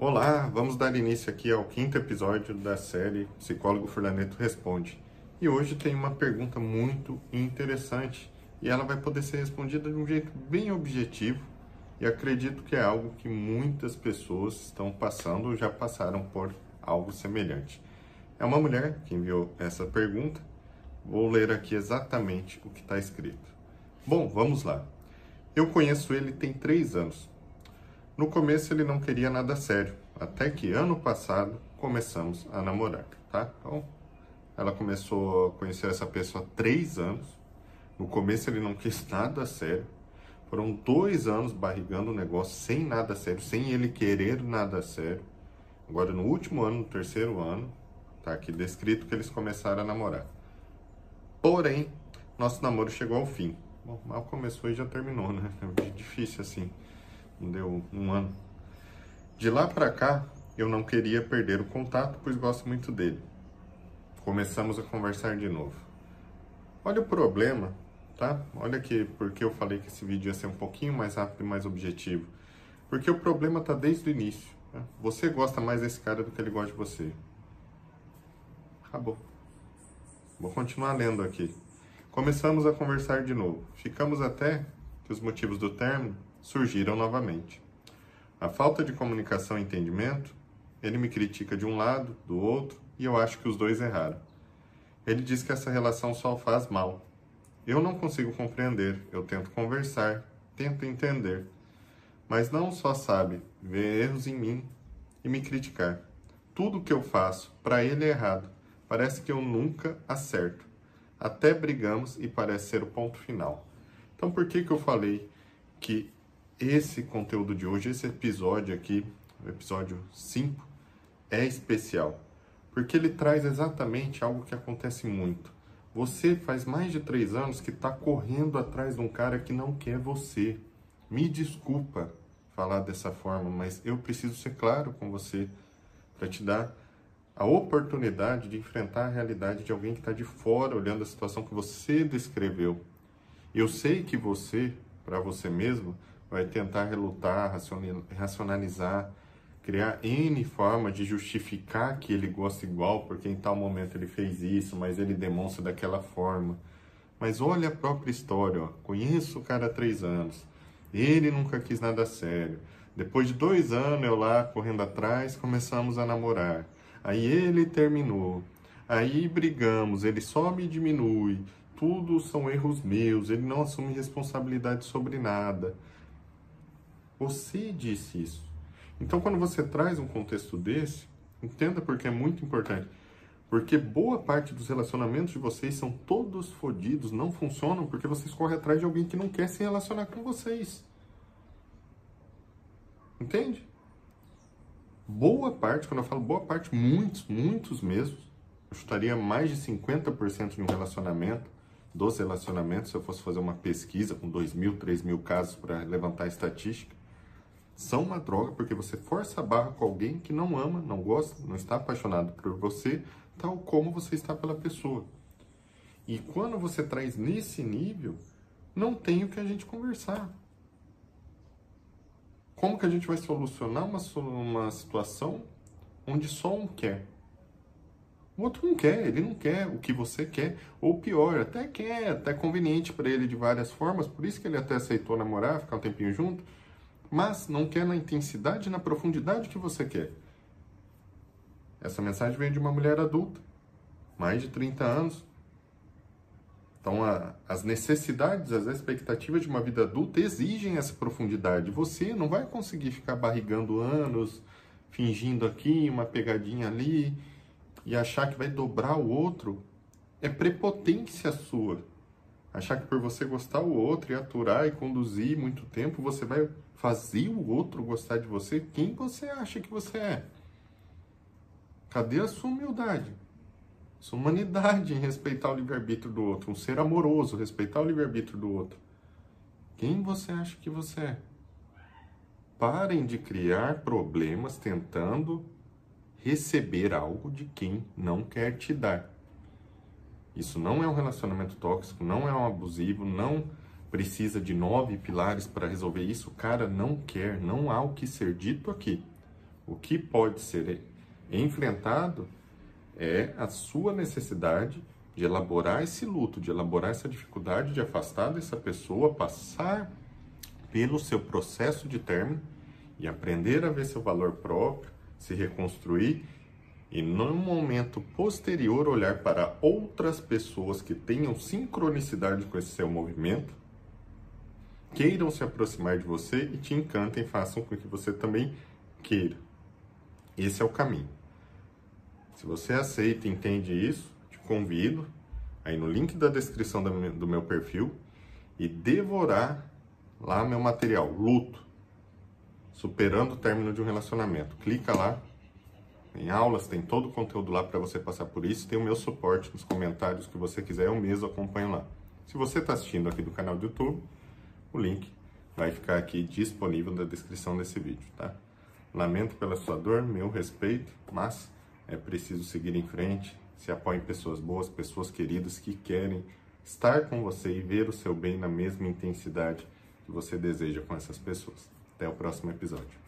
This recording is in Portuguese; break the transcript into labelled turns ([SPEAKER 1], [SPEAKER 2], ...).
[SPEAKER 1] Olá, vamos dar início aqui ao quinto episódio da série Psicólogo Furlaneto Responde. E hoje tem uma pergunta muito interessante e ela vai poder ser respondida de um jeito bem objetivo e acredito que é algo que muitas pessoas estão passando ou já passaram por algo semelhante. É uma mulher que enviou essa pergunta. Vou ler aqui exatamente o que está escrito. Bom, vamos lá. Eu conheço ele tem três anos. No começo ele não queria nada sério, até que ano passado começamos a namorar, tá? Então, ela começou a conhecer essa pessoa há três anos. No começo ele não quis nada sério. Foram dois anos barrigando o negócio sem nada sério, sem ele querer nada sério. Agora, no último ano, no terceiro ano, tá aqui descrito que eles começaram a namorar. Porém, nosso namoro chegou ao fim. Bom, mal começou e já terminou, né? É difícil assim deu um ano. De lá para cá, eu não queria perder o contato, pois gosto muito dele. Começamos a conversar de novo. Olha o problema, tá? Olha aqui porque eu falei que esse vídeo ia ser um pouquinho mais rápido e mais objetivo. Porque o problema tá desde o início. Né? Você gosta mais desse cara do que ele gosta de você. Acabou. Vou continuar lendo aqui. Começamos a conversar de novo. Ficamos até que os motivos do término surgiram novamente. A falta de comunicação e entendimento, ele me critica de um lado, do outro, e eu acho que os dois erraram. Ele diz que essa relação só faz mal. Eu não consigo compreender, eu tento conversar, tento entender, mas não só sabe ver erros em mim e me criticar. Tudo que eu faço para ele é errado. Parece que eu nunca acerto. Até brigamos e parece ser o ponto final. Então por que que eu falei que esse conteúdo de hoje, esse episódio aqui, o episódio 5, é especial. Porque ele traz exatamente algo que acontece muito. Você faz mais de três anos que está correndo atrás de um cara que não quer você. Me desculpa falar dessa forma, mas eu preciso ser claro com você para te dar a oportunidade de enfrentar a realidade de alguém que está de fora olhando a situação que você descreveu. Eu sei que você, para você mesmo, vai tentar relutar, racionalizar, criar N forma de justificar que ele gosta igual, porque em tal momento ele fez isso, mas ele demonstra daquela forma. Mas olha a própria história, ó. conheço o cara há três anos, ele nunca quis nada sério. Depois de dois anos eu lá correndo atrás, começamos a namorar. Aí ele terminou. Aí brigamos, ele só me diminui. Tudo são erros meus, ele não assume responsabilidade sobre nada. Você disse isso. Então, quando você traz um contexto desse, entenda porque é muito importante. Porque boa parte dos relacionamentos de vocês são todos fodidos, não funcionam porque vocês correm atrás de alguém que não quer se relacionar com vocês. Entende? Boa parte, quando eu falo boa parte, muitos, muitos mesmo, eu chutaria mais de 50% de um relacionamento, dos relacionamentos, se eu fosse fazer uma pesquisa com 2 mil, 3 mil casos para levantar a estatística, são uma droga porque você força a barra com alguém que não ama, não gosta, não está apaixonado por você, tal como você está pela pessoa. E quando você traz nesse nível, não tem o que a gente conversar. Como que a gente vai solucionar uma, uma situação onde só um quer? O outro não quer, ele não quer o que você quer, ou pior, até quer, até conveniente para ele de várias formas, por isso que ele até aceitou namorar, ficar um tempinho junto, mas não quer na intensidade e na profundidade que você quer. Essa mensagem vem de uma mulher adulta, mais de 30 anos. Então, a, as necessidades, as expectativas de uma vida adulta exigem essa profundidade. Você não vai conseguir ficar barrigando anos, fingindo aqui, uma pegadinha ali, e achar que vai dobrar o outro. É prepotência sua. Achar que por você gostar o outro e aturar e conduzir muito tempo, você vai fazer o outro gostar de você, quem você acha que você é? Cadê a sua humildade? Sua humanidade em respeitar o livre-arbítrio do outro, um ser amoroso, respeitar o livre-arbítrio do outro. Quem você acha que você é? Parem de criar problemas tentando receber algo de quem não quer te dar. Isso não é um relacionamento tóxico, não é um abusivo, não precisa de nove pilares para resolver isso, o cara não quer, não há o que ser dito aqui. O que pode ser enfrentado é a sua necessidade de elaborar esse luto, de elaborar essa dificuldade de afastar dessa pessoa, passar pelo seu processo de término e aprender a ver seu valor próprio, se reconstruir e no momento posterior olhar para outras pessoas que tenham sincronicidade com esse seu movimento, queiram se aproximar de você e te encantem, façam com que você também queira. Esse é o caminho. Se você aceita e entende isso, te convido aí no link da descrição do meu perfil e devorar lá meu material, luto, superando o término de um relacionamento. Clica lá, tem aulas, tem todo o conteúdo lá para você passar por isso. Tem o meu suporte nos comentários que você quiser, eu mesmo acompanho lá. Se você está assistindo aqui do canal do YouTube, o link vai ficar aqui disponível na descrição desse vídeo, tá? Lamento pela sua dor, meu respeito, mas é preciso seguir em frente. Se apoie em pessoas boas, pessoas queridas que querem estar com você e ver o seu bem na mesma intensidade que você deseja com essas pessoas. Até o próximo episódio.